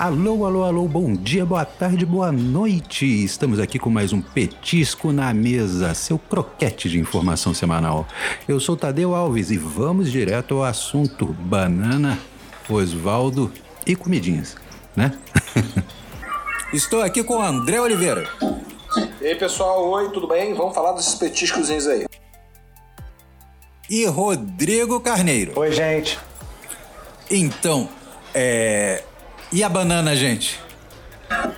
Alô, alô, alô, bom dia, boa tarde, boa noite. Estamos aqui com mais um Petisco na Mesa, seu croquete de informação semanal. Eu sou Tadeu Alves e vamos direto ao assunto: banana, Osvaldo e comidinhas, né? Estou aqui com o André Oliveira. E aí, pessoal, oi, tudo bem? Vamos falar desses petiscos aí. E Rodrigo Carneiro. Oi, gente. Então, é. E a banana, gente?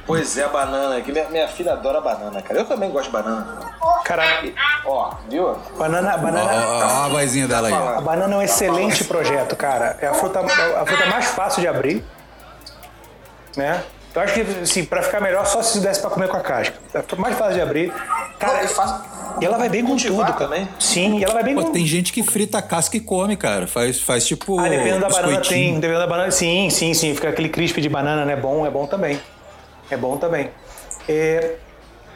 Pois é, a banana. Que minha, minha filha adora banana, cara. Eu também gosto de banana. Caraca. Ó, viu? Banana, banana. Ó, ó a vozinha dela aí. A banana é um excelente projeto, cara. É a fruta, a fruta mais fácil de abrir. Né? Eu acho que, assim, pra ficar melhor, só se desse pra comer com a casca. É mais fácil de abrir. Cara, é fácil. E ela vai bem com tudo, também? Sim, e ela vai bem Pô, com tem gente que frita a casca e come, cara. Faz, faz tipo. Ah, dependendo da banana tem. Dependendo da banana, sim, sim, sim. Fica aquele crisp de banana, né? Bom, é bom também. É bom também. É,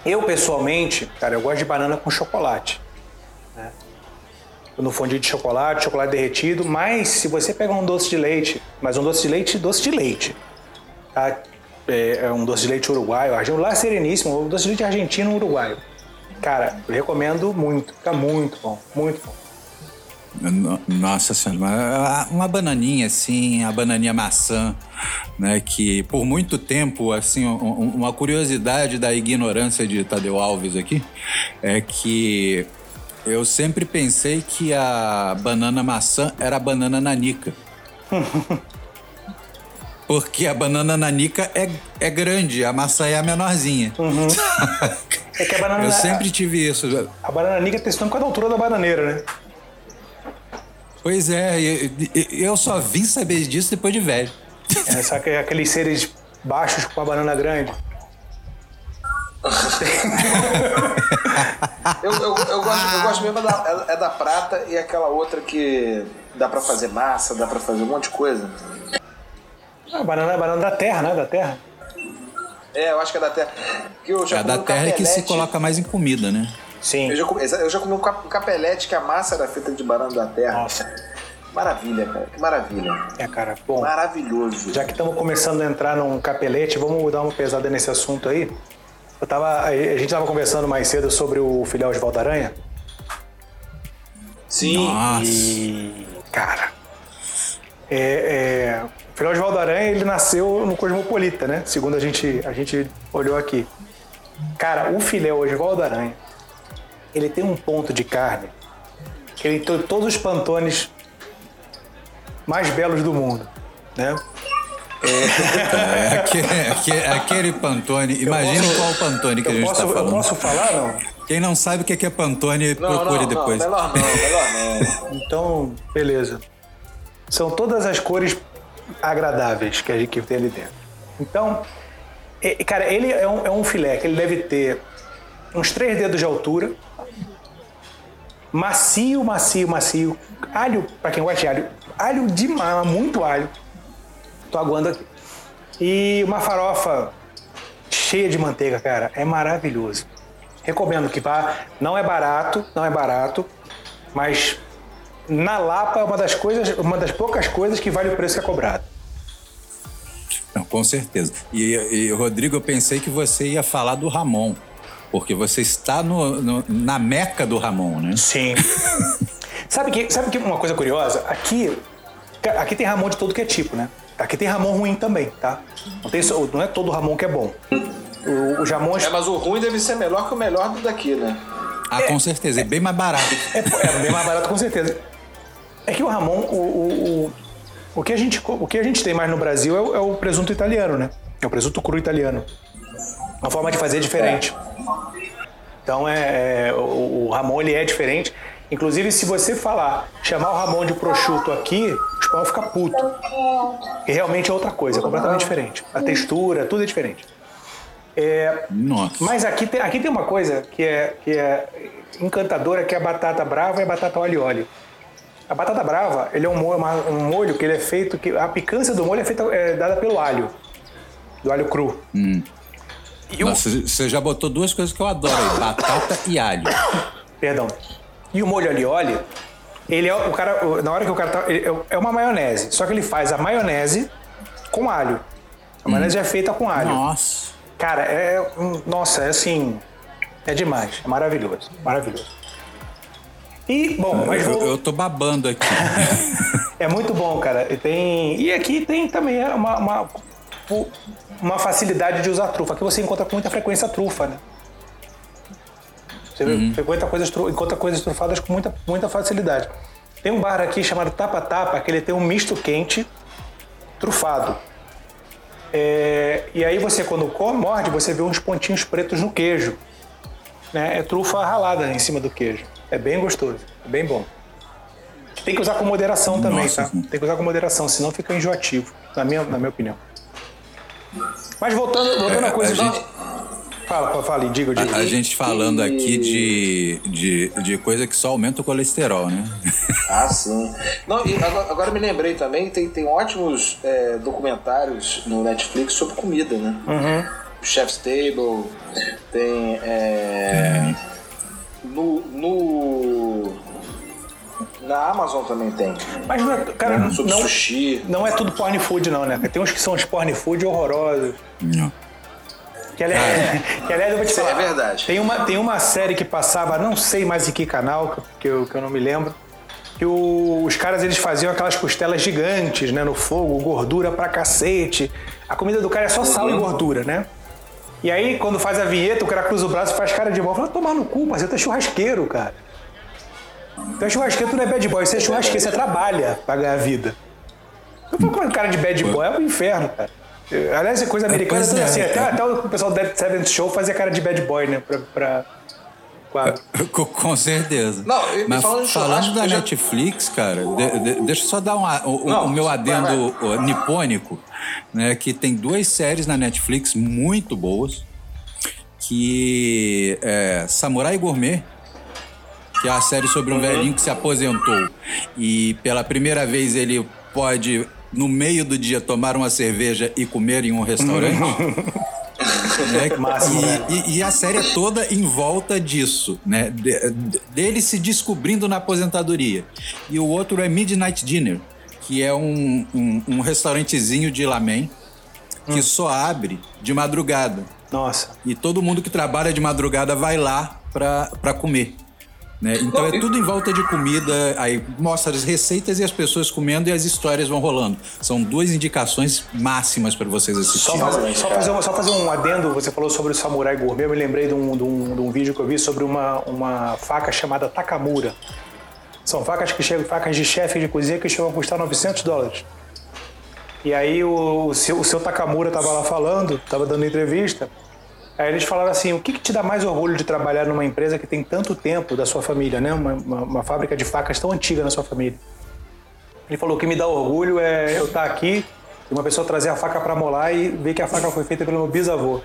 eu, pessoalmente, cara, eu gosto de banana com chocolate. Né? No fondue de chocolate, chocolate derretido. Mas se você pegar um doce de leite, mas um doce de leite, doce de leite. Tá? É, é um doce de leite uruguaio, argentino, lá é sereníssimo, um doce de leite argentino uruguaio. Cara, recomendo muito, fica muito bom, muito bom. No- Nossa senhora, uma bananinha assim, a bananinha maçã, né? Que por muito tempo, assim, um- um- uma curiosidade da ignorância de Tadeu Alves aqui é que eu sempre pensei que a banana maçã era a banana nanica. Porque a banana nanica é, é grande, a maçã é a menorzinha. É que a banana, Eu sempre tive isso. a banana nome por causa da altura da bananeira, né? Pois é, eu só vim saber disso depois de velho. É, sabe que aqueles seres baixos com a banana grande? Eu, eu, eu gosto, eu gosto mesmo da, é, é da prata e aquela outra que dá pra fazer massa, dá pra fazer um monte de coisa. A banana é a banana da terra, né? Da terra. É, eu acho que é da terra. Que eu já É da um terra que se coloca mais em comida, né? Sim. Eu já, comi, eu já comi um cap- capelete que a massa era feita de banana da terra. Nossa. Maravilha, cara. Que maravilha. É, cara. Bom, Maravilhoso. já que estamos começando a entrar num capelete, vamos dar uma pesada nesse assunto aí. Eu tava, a gente estava conversando mais cedo sobre o filé Osvaldo Aranha. Sim. Nossa. E, cara, é, é, o filé Osvaldo Aranha ele nasceu no Cosmopolita, né? Segundo a gente, a gente olhou aqui. Cara, o filé Osvaldo Aranha, ele tem um ponto de carne que ele tem todos os pantones mais belos do mundo, né? É aquele, aquele, aquele Pantone. Imagina posso- qual Pantone que a gente posso, tá eu falando. posso falar, não? Quem não sabe o que é Pantone, Não, procure não, depois. Não, melhor não, melhor não. Então, beleza. São todas as cores agradáveis que a gente tem ali dentro. Então, cara, ele é um, é um filé que ele deve ter uns três dedos de altura, macio, macio, macio. Alho, pra quem gosta de alho, alho demais, muito alho. Tô aguando aqui. E uma farofa cheia de manteiga, cara, é maravilhoso. Recomendo que vá. Não é barato, não é barato, mas na Lapa é uma das coisas, uma das poucas coisas que vale o preço que é cobrado. Não, com certeza. E, e, Rodrigo, eu pensei que você ia falar do Ramon. Porque você está no, no- na meca do Ramon, né? Sim. sabe que, sabe que uma coisa curiosa? Aqui, aqui tem Ramon de todo que é tipo, né? Aqui tem Ramon ruim também, tá? Não, tem, não é todo Ramon que é bom. O, os Ramons É, mas o ruim deve ser melhor que o melhor do daqui, né? Ah, com certeza. É bem mais barato. É, é bem mais barato, com certeza. É que o Ramon, o, o, o, o, que, a gente, o que a gente tem mais no Brasil é o, é o presunto italiano, né? É o presunto cru italiano. Uma forma de fazer diferente. Então, é, é, o, o Ramon ele é diferente. Inclusive, se você falar, chamar o Ramon de prosciutto aqui, o espanhol fica puto. E realmente é outra coisa, é completamente diferente. A textura, tudo é diferente. É, Nossa. mas aqui tem, aqui tem uma coisa que é, que é encantadora, que é a batata brava e a batata e óleo. A batata brava, ele é um molho, uma- um molho que ele é feito, que a picância do molho é feita é dada pelo alho, do alho cru. E o, Nossa, você já botou duas coisas que eu adoro aí: batata e alho. perdão. E o molho e óleo, ele é o cara, na hora que o cara tá, ele é- é uma maionese, só que ele faz a maionese com alho. A maionese é feita com alho. Nossa. Cara, é. hum, Nossa, é assim. É demais. É maravilhoso. Maravilhoso. E, bom, mas Eu, eu tô babando aqui. é muito bom, cara. E, tem, e aqui tem também uma, uma, uma facilidade de usar trufa. Aqui você encontra com muita frequência trufa, né? Você frequenta coisas, encontra coisas trufadas com muita, muita facilidade. Tem um bar aqui chamado Tapa Tapa, que ele tem um misto quente trufado. É, e aí você, quando come, morde, você vê uns pontinhos pretos no queijo. Né? É trufa ralada em cima do queijo. É bem gostoso, é bem bom. Tem que usar com moderação também, Nossa, tá? sim. Tem que usar com moderação, senão fica enjoativo, na minha, na minha opinião. Mas voltando, voltando É, a coisa. a gente- Fala, fala, diga, diga. A, a gente falando aqui de, de, de coisa que só aumenta o colesterol, né? Ah, sim. Não, e agora, agora me lembrei também, tem, tem ótimos é, documentários no Netflix sobre comida, né? Uhum. Chef's Table, tem. é, Amazon também tem. Mas, não é- cara, Sobre não, sushi. não é tudo porn food, não, né? Tem uns que são os porn food horrorosos. Não. Que aliás, que, aliás eu vou te Isso é falar. verdade. Tem uma, tem uma série que passava, não sei mais em que canal, que eu, que eu não me lembro, que o- os caras eles faziam aquelas costelas gigantes, né, no fogo, gordura pra cacete. A comida do cara é só sal e gordura, né? E aí, quando faz a vinheta, o cara cruza o braço e faz cara de mal. Fala, tomar no cu, parceiro, é churrasqueiro, cara. Tu é churrasqueiro, tu não é bad boy, você é churrasqueiro, você trabalha pra ganhar vida. Eu falo com cara de bad boy, é pro inferno, cara. Aliás, é coisa americana, pois tudo é, assim. Até, é. até o pessoal do Dead Seventh Show fazia cara de bad boy, né? Pra. pra... Com, com certeza. Não, Mas falando falando, da já- Netflix, cara, de- de- deixa eu só dar um, a- o, o Não, meu vai, adendo ó, nipônico, né? Que tem duas séries na Netflix muito boas. Que é Samurai Gourmet, que é a série sobre um velhinho que se aposentou e pela primeira vez ele pode, no meio do dia, tomar uma cerveja e comer em um restaurante. né? E, né? e- e a série é toda em volta disso, né? De- de- dele se descobrindo na aposentadoria. E o outro é Midnight Dinner, que é um, um, um restaurantezinho de lamen Hum. que só abre de madrugada. Nossa. E todo mundo que trabalha de madrugada vai lá pra comer. Né? Então é tudo em volta de comida, aí mostra as receitas e as pessoas comendo e as histórias vão rolando. São duas indicações máximas para vocês Só assistirem. fazer, só, fazer um, só fazer um adendo, você falou sobre o samurai gourmet, eu me lembrei de um, de um, de um vídeo que eu vi sobre uma, uma faca chamada Takamura. São facas que chegam, facas de chefe de cozinha que chegam a custar 900 dólares. E aí o, o seu, o seu Takamura estava lá falando, estava dando entrevista, aí eles falaram assim, o que, que te dá mais orgulho de trabalhar numa empresa que tem tanto tempo da sua família, né? Uma, uma, uma fábrica de facas tão antiga na sua família. Ele falou: o que me dá orgulho é eu estar aqui e uma pessoa trazer a faca para molar e ver que a faca foi feita pelo meu bisavô.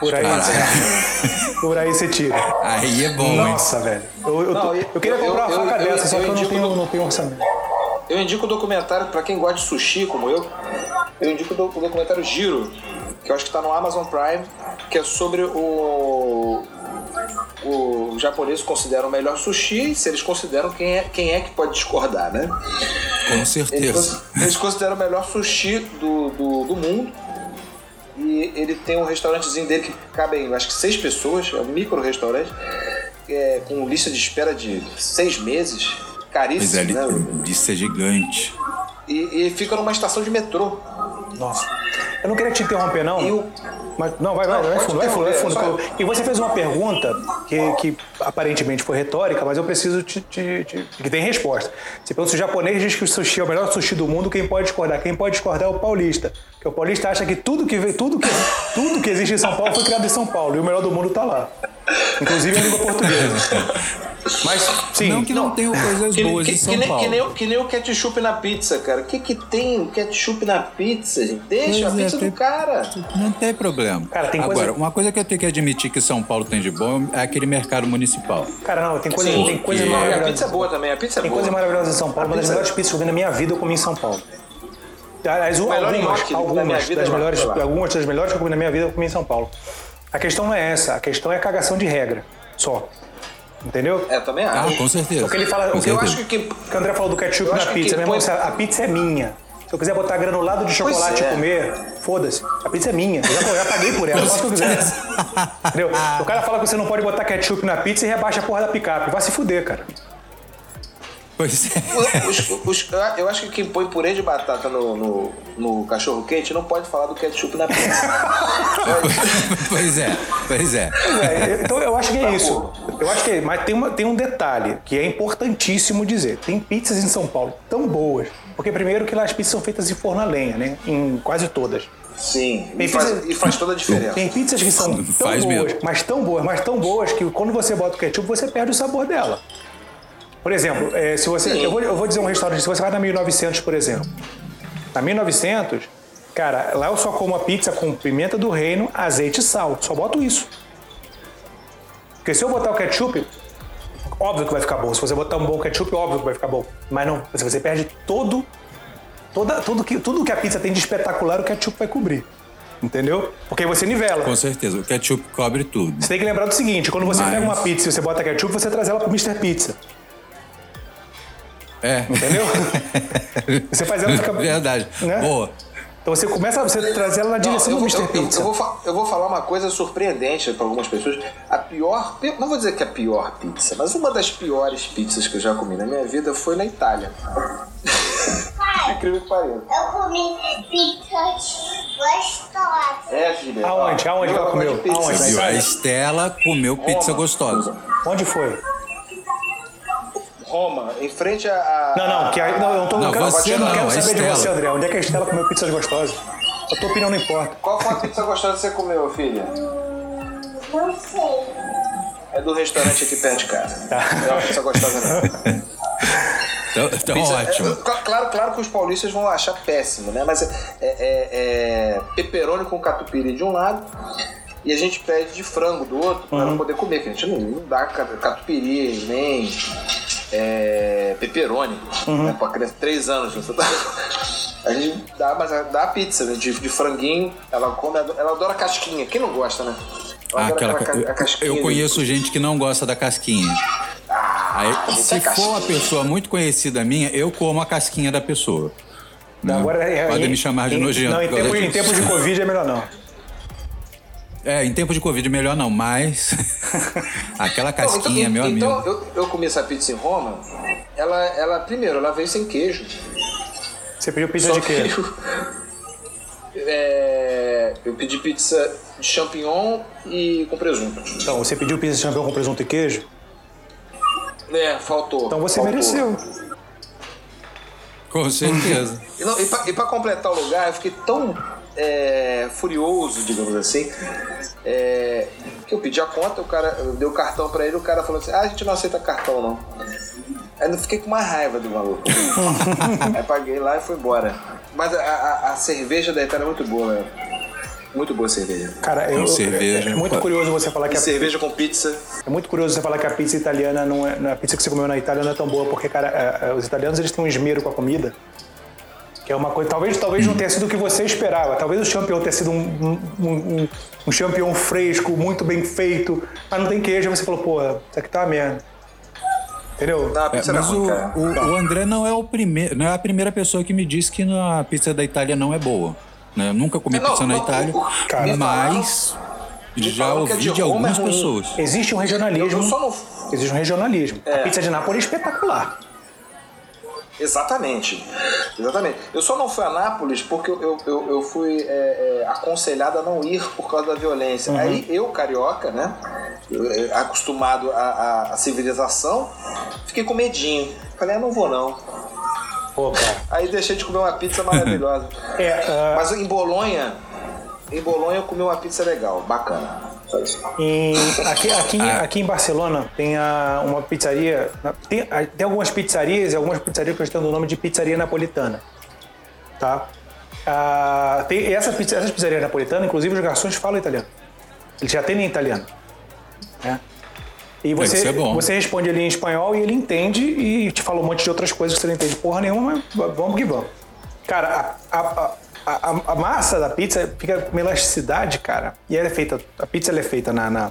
Por aí, por aí você tira. Aí é bom, hein? Nossa, velho. Eu, eu, Não, eu, eu- queria eu- comprar uma faca eu- dessa, só eu que eu não tenho, do- não tenho orçamento. Eu indico o documentário, pra quem gosta de sushi, como eu, eu indico o documentário Giro, que eu acho que tá no Amazon Prime, que é sobre o. O japonês considera o melhor sushi, se eles consideram quem é, quem é que pode discordar, né? Com Eles, certeza. cons- eles consideram o melhor sushi do, do, do mundo. E ele tem um restaurantezinho dele que cabem, acho que seis pessoas, é um micro restaurante, é, com lista de espera de seis meses, Pois é, caríssimo, né? disse ser gigante. E, e fica numa estação de metrô. Nossa. Eu não queria te interromper, não. E o- Mas, não, vai, vai, Não, vai fundo, vai fundo, vai fundo. eu- E você fez uma pergunta que, que aparentemente foi retórica, mas eu preciso te, te- te- que tem resposta. Você pergunta se o japonês diz que o sushi é o melhor sushi do mundo, quem pode discordar? Quem pode discordar é o paulista. Porque o paulista acha que tudo que, vem- tudo que, tudo que existe em São Paulo foi criado em São Paulo e o melhor do mundo tá lá. Inclusive a língua portuguesa. Mas, sim. não que não, tenham coisas Que, boas que- em que São nem, Paulo. que, nem, o- que nem o ketchup na pizza, cara. O que, que tem o ketchup na pizza, gente? Deixa Pois a é, pizza tem- do cara. Não tem problema. Cara, tem Agora, coisa- uma coisa que eu tenho que admitir que São Paulo tem de bom é aquele mercado municipal. Cara, não, tem coisa, Sim, tem coisa e a maravilhosa. pizza é boa também, a pizza é Tem boa. coisas maravilhosas em São Paulo. Uma das melhores pizzas que eu vi na minha vida eu comi em São Paulo. Aliás, algumas, da algumas, vida das é melhores, algumas das melhores que eu comi na minha vida eu comi em São Paulo. A questão não é essa, a questão é a cagação de regra, só. Entendeu? É, também Ah, acho. com certeza. O que ele fala, Com o que eu eu certeza. acho que que o André falou do ketchup Eu na pizza, meu irmão, a pizza é minha. Se eu quiser botar granulado de chocolate é. e comer, foda-se. A pizza é minha. Eu já, eu já paguei por ela, eu faço o que eu quiser. Entendeu? O cara fala que você não pode botar ketchup na pizza e rebaixa a porra da picape. Vai se fuder, cara. Pois é. Os- os- eu acho que quem põe purê de batata no, no, no cachorro quente não pode falar do ketchup na pizza. pois é, pois é. É, então eu acho que é isso. Eu acho que é, mas tem, uma, tem um detalhe que é importantíssimo dizer. Tem pizzas em São Paulo tão boas. Porque primeiro que lá as pizzas são feitas em forno a lenha, né? Em quase todas. Sim, e faz, pizza- e faz toda a diferença. Tem pizzas que são tão Faz boas, mesmo. mas tão boas, mas tão boas que quando você bota o ketchup, você perde o sabor dela. Por exemplo, é, se você, eu, vou, eu vou dizer um restaurante, se você vai na 1900, por exemplo. Na 1900, cara, lá eu só como a pizza com pimenta do reino, azeite e sal. Só boto isso. Porque se eu botar o ketchup, óbvio que vai ficar bom. Se você botar um bom ketchup, óbvio que vai ficar bom. Mas não, você você perde todo Toda, tudo, que, tudo que a pizza tem de espetacular, o ketchup vai cobrir. Entendeu? Porque aí você nivela. Com certeza. O ketchup cobre tudo. Você tem que lembrar do seguinte: quando você Mas- pega uma pizza e você bota ketchup, você traz ela pro Mr. Pizza. É. Entendeu? você faz ela ficar. Verdade. Né? Boa. Então você começa você traz ela na Não, direção eu, do Mr. eu- eu- Pizza. eu vou, eu vou falar uma coisa surpreendente para algumas pessoas. A pior, não vou dizer que é a pior pizza, mas uma das piores pizzas que eu já comi na minha vida foi na Itália. Incrível que pareça. Eu comi pizzas gostosas. É, filha. Aonde? Aonde ela eu gosto comeu? de pizza. Aonde? A? Estela comeu pizza gostosa. Onde foi? Em frente a. a- Não, não, que a, não, eu não tô Não, quero, você eu não não, quero a saber de Estela. você, André. Onde é que a Estela comeu pizzas gostosas? A tua opinião não importa. Qual foi a pizza gostosa que você comeu, filha? Não sei. É do restaurante aqui perto de casa. Não é uma pizza gostosa, não. Então, então Pizza- ótimo. é, cla- claro, claro que os paulistas vão achar péssimo, né? Mas é, é, é pepperoni com catupiry de um lado e a gente pede de frango do outro para Uhum. poder comer, que a gente não, não dá ca- catupiry nem é, pepperoni Uhum. né? pra criança de 3 anos. Você tá... A gente dá, mas dá a pizza né? de, de franguinho, ela come, ela adora casquinha. Quem não gosta, né? Ah, aquela, aquela ca- eu, casquinha eu conheço gente que não gosta da casquinha. Aí, isso se é for uma pessoa muito conhecida minha, eu como a casquinha da pessoa. né? Agora, é- Podem em- me chamar de em- nojento. Não, em tempos, em tempos de Covid é melhor não. É, em tempo de Covid melhor não, mas aquela Então, casquinha, então, meu amigo. então, eu, eu comi essa pizza em Roma, ela, ela primeiro, ela veio sem queijo. Você pediu pizza Só de quê? veio- É, eu pedi pizza de champignon e com presunto. Então, você pediu pizza de champignon com presunto e queijo? É, faltou. Então você faltou. mereceu. Com certeza. E, não, e, pra, e pra completar o lugar, eu fiquei tão é, furioso, digamos assim, é, que eu pedi a conta, o cara eu dei o cartão pra ele, o cara falou assim: ah, a gente não aceita cartão não. Aí eu fiquei com uma raiva do maluco. Aí paguei lá e fui embora. Mas a, a- a cerveja da Itália é muito boa, né? Muito boa a cerveja. Cara, eu, cerveja. é muito curioso você falar que E a, cerveja com pizza. é muito curioso você falar que a pizza italiana não é, a pizza que você comeu na Itália não é tão boa, porque cara, é, é, os italianos eles têm um esmero com a comida. Que é uma coisa, talvez, talvez não tenha sido o que você esperava. Talvez o champignon tenha sido um, um, um, um champignon fresco, muito bem feito, mas não tem queijo. Aí você falou, pô, isso aqui tá uma merda. Entendeu? Não, É, pizza mas o, o, o André não é o primeiro, não é a primeira pessoa que me disse que a pizza da Itália não é boa. né? Eu nunca comi Não, pizza na não, Itália, o- o- cara, mas já a ouvi de de é algumas ruim. pessoas. Existe um regionalismo. Eu só não- Existe um regionalismo. A pizza de Nápoles é espetacular. Exatamente. Exatamente. Eu só não fui a Nápoles porque eu, eu, eu, fui é, é, aconselhado a não ir por causa da violência. Aí eu, carioca, né? acostumado à, à- civilização, fiquei com medinho. Falei, ah, não vou não. Cara. Aí deixei de comer uma pizza maravilhosa. É, ah, Mas em Bolonha, em Bolonha eu comi uma pizza legal, bacana. Em- aqui, aqui, Ah. aqui em Barcelona tem a- uma pizzaria. Tem, a- tem algumas pizzarias e algumas pizzarias que estão o nome de pizzaria napolitana. Tá? Ah, tem essa, pizza, essa pizzaria napolitana, inclusive os garçons falam italiano. Eles já atendem em italiano. Né? E você, é bom. você responde ali em espanhol e ele entende e te fala um monte de outras coisas que você não entende porra nenhuma, mas vamos que vamos. Cara, a, a, a, a- a massa da pizza fica com uma elasticidade, cara. E ela é feita. A pizza ela é feita na, na-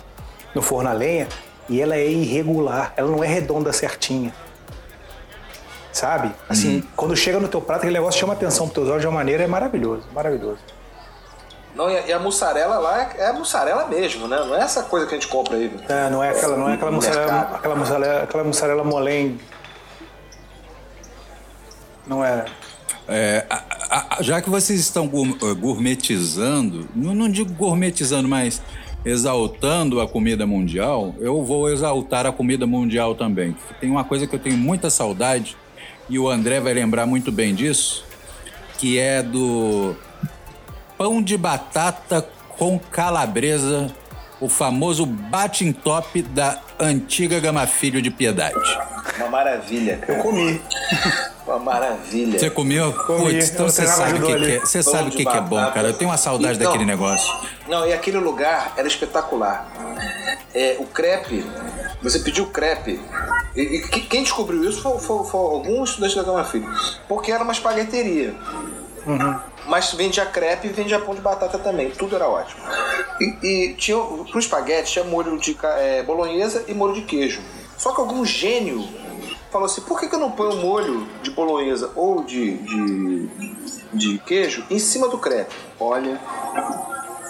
no forno a lenha e ela é irregular. Ela não é redonda certinha. sabe? Assim, Uhum. quando chega no teu prato, aquele negócio chama atenção pros teus olhos de uma maneira é maravilhoso, maravilhoso. Não, e a, mussarela lá é, é a mussarela mesmo, né? Não é essa coisa que a gente compra aí. É, não é aquela, não é aquela mussarela, aquela mussarela, aquela mussarela molengue. Não é. É, a- já que vocês estão eh, gourmetizando, não digo gourmetizando, mas exaltando a comida mundial, eu vou exaltar a comida mundial também. Tem uma coisa que eu tenho muita saudade, e o André vai lembrar muito bem disso, que é do pão de batata com calabresa, o famoso batin top da antiga Gama Filho de Piedade. Uma maravilha, cara. Eu comi. Uma maravilha. Você comeu? Comi, Putz, então você sabe o que, que é. Você sabe o que, que é bom, cara. Eu tenho uma saudade Então, daquele negócio. Não, e aquele lugar era espetacular. É, o crepe, você pediu crepe. E, e que- quem descobriu isso foi, foi, foi algum estudante da Gama Filho. Porque era uma espagueteria. Mas vendia crepe e vendia pão de batata também. Tudo era ótimo. E, e tinha, pro espaguete tinha molho de é, bolonhesa e molho de queijo. Só que algum gênio falou assim: por que, que eu não ponho molho de bolonhesa ou de, de, de queijo em cima do crepe? Olha,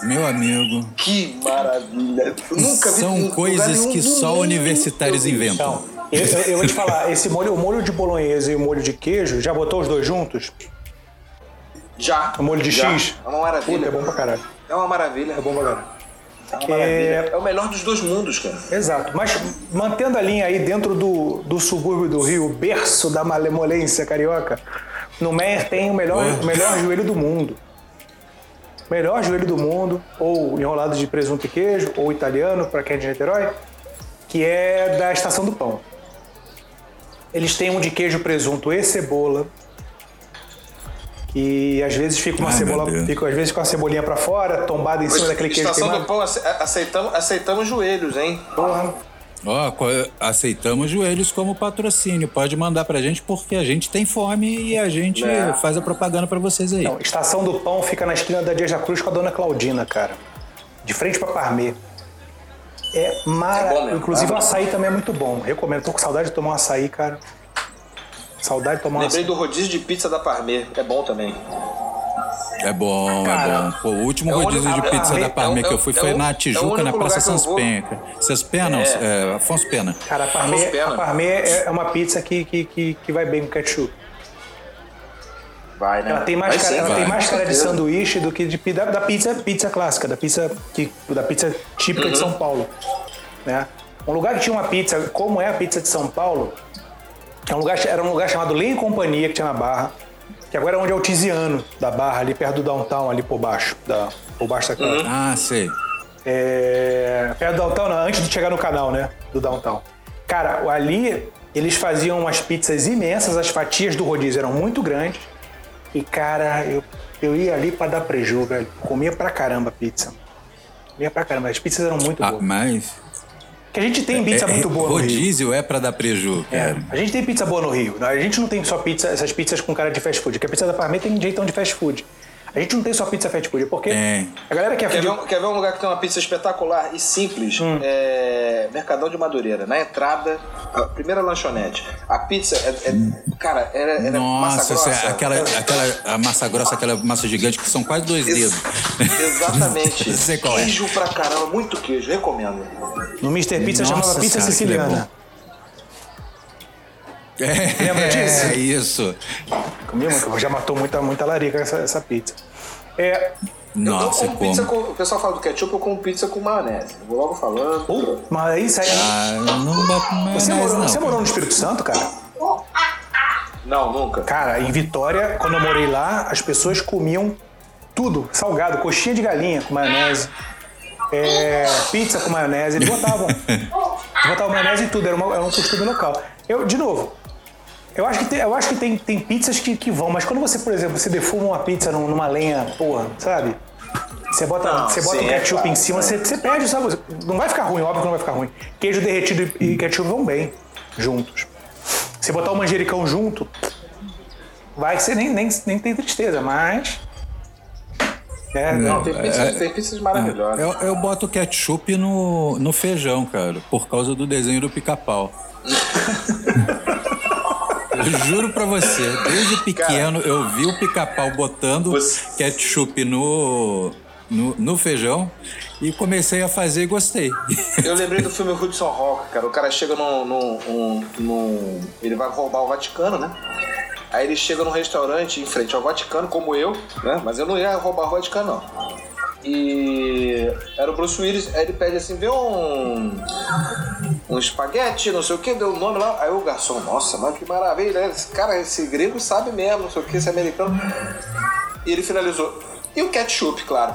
Meu amigo, que maravilha! Nunca vi são coisas que só universitários inventam. Então, eu, eu- eu vou te falar, esse molho, o molho de bolonhesa e o molho de queijo, já botou os dois juntos? Já. O molho de já. X? É uma maravilha. Puta, é bom pra caralho. É uma maravilha. É bom pra caralho. É maravilha. É o melhor dos dois mundos, cara. Exato. Mas mantendo a linha aí dentro do, do subúrbio do Rio, berço da malemolência carioca, no Meyer tem o melhor, o melhor joelho do mundo. Melhor joelho do mundo, ou enrolado de presunto e queijo, ou italiano, para quem é de Niterói, que é da Estação do Pão. Eles têm um de queijo, presunto e cebola. E às vezes fica uma Ai, meu cebola, fica às vezes com a cebolinha pra fora, tombada em cima daquele queijo Estação queimado. do Pão, ace- aceitamos, aceitamos joelhos, hein? Porra. Ó, co- aceitamos joelhos como patrocínio. Pode mandar pra gente porque a gente tem fome e a gente É. faz a propaganda pra vocês aí. Não, Estação do Pão fica na esquina da Dias da Cruz com a Dona Claudina, cara. De frente pra Parmê. É É maravilhoso. mesmo. Inclusive É o açaí também é muito bom. Recomendo. Tô com saudade de tomar um açaí, cara. Saudade de tomar um Lembrei do rodízio de pizza da Parmê. É bom também. É bom, Cara, é bom. Pô, o último é rodízio único- de pizza é- da é- Parmê é- que eu fui é foi na é o Tijuca, na Praça Sans. Penha. Vocês Pena? É. É, Afonso Pena. Cara, a Parmê, a Parmê é uma pizza que, que, que, que vai bem com ketchup. Vai, né? Ela tem mais, Vai cara, sim, ela vai, tem mais cara de sanduíche do que de da, da pizza, pizza clássica, da pizza, que, da pizza típica Uhum. de São Paulo. Né? Um lugar que tinha uma pizza, como é a pizza de São Paulo, é um lugar, era um lugar chamado Lei e Companhia, que tinha na Barra, que agora é onde é o Tiziano, da Barra, ali perto do downtown, ali por baixo, da, por baixo daquela. Uhum. Ah, sei. É, perto do downtown, não, antes de chegar no canal, né? Do downtown. Cara, ali eles faziam umas pizzas imensas, as fatias do rodízio eram muito grandes. E, cara, eu, eu ia ali pra dar preju, velho. Comia pra caramba a pizza. Comia pra caramba. As pizzas eram muito Ah, boas. mas. Que a gente tem pizza é- muito boa no Rio. rodízio é pra dar preju, É, cara. a gente tem pizza boa no Rio. A gente não tem só pizza, essas pizzas com cara de fast food. Porque a pizza da Parmê tem jeitão de fast food. A gente não tem só pizza fast food, porque Tem. a galera quer Quer ver, um, quer ver um lugar que tem uma pizza espetacular e simples? Hum. É Mercadão de Madureira. Na entrada, a primeira lanchonete. A pizza é. é- cara, era, era massa Nossa, grossa. essa- aquela, aquela a massa grossa, aquela massa gigante que são quase dois Ex- dedos. Exatamente. Sei qual é. queijo pra caramba, muito queijo, recomendo. No Mr. Pizza Nossa chamava pizza que siciliana. É, Lembra disso? É isso. Comi muito, já matou muita, muita larica essa, essa pizza. É, Nossa, eu como pizza como. com. O pessoal fala do ketchup, eu como pizza com maionese. Eu Vou logo falando. mas aí sai. Ah, não dá pra você, maionese, morou, não. você morou no Espírito Santo, cara? Não, nunca. Cara, em Vitória, quando eu morei lá, as pessoas comiam tudo, salgado, coxinha de galinha com maionese, é, pizza com maionese, eles botavam. Eles botavam maionese em tudo, era, uma- era um costume local. Eu, de novo, eu acho que tem, eu acho que tem, tem pizzas que, que vão, mas quando você, por exemplo, você defuma uma pizza num- numa lenha, porra, sabe? Você bota, Não, você bota sim, o é ketchup claro, em cima, você, você perde, sabe? Não vai ficar ruim, óbvio que não vai ficar ruim. Queijo derretido e ketchup vão bem juntos. Se botar o manjericão junto, vai que você nem, nem, nem tem tristeza, mas. É, Não, tem pizzas, tem pizzas maravilhosas. Eu, eu boto ketchup no, no feijão, cara, por causa do desenho do pica-pau. Eu juro pra você, desde pequeno eu vi o pica-pau botando Você- ketchup no, no, no feijão e comecei a fazer e gostei. Eu lembrei do filme Hudson Hawk, cara. O cara chega num, num, num- num- Ele vai roubar o Vaticano, né? Aí ele chega num restaurante em frente ao Vaticano, como eu, né? Mas eu não ia roubar o Vaticano, não. E era o Bruce Willis, aí ele pede assim, vê um. Um espaguete, não sei o que, deu o nome lá. Aí o garçom, nossa, mas que maravilha, né? Esse cara, esse grego sabe mesmo, não sei o que, esse americano. E ele finalizou. E o ketchup, claro.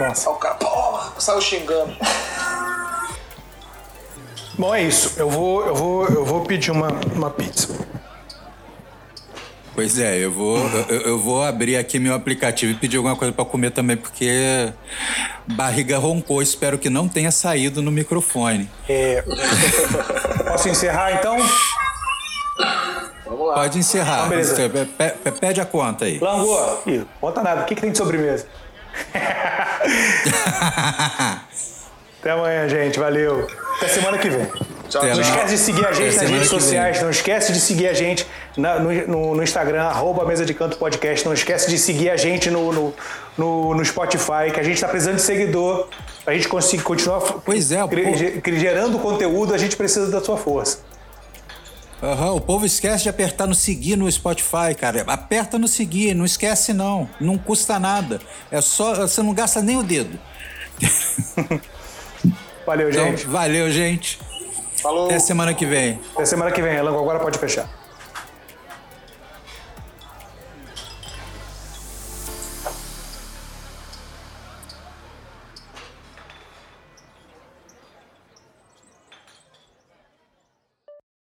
Nossa. Aí o cara, porra, saiu xingando. Bom, é isso. Eu vou, eu vou, eu vou pedir uma, uma pizza. Pois é, eu vou, eu, eu vou abrir aqui meu aplicativo e pedir alguma coisa pra comer também, porque barriga roncou. Espero que não tenha saído no microfone. É, Posso encerrar então? Vamos lá. Pode encerrar. Ah, beleza. Pede a conta aí. Lango, Ih, conta nada. O que, que tem de sobremesa? Até amanhã, gente. Valeu. Até semana que vem. Tchau. Não esquece de seguir a gente nas redes sociais. Não esquece de seguir a gente na- no, no- no Instagram, arroba Mesa de Canto Podcast. Não esquece de seguir a gente no, no, no- Spotify, que a gente está precisando de seguidor. Pra gente conseguir continuar Pois é, cri- pô. gerando conteúdo, a gente precisa da sua força. Aham, o povo esquece de apertar no seguir no Spotify, cara. Aperta no seguir, não esquece não. Não custa nada. É só. Você não gasta nem o dedo. Valeu, Então, gente. valeu, gente. Falou. Até semana que vem. Até semana que vem. Lango agora pode fechar.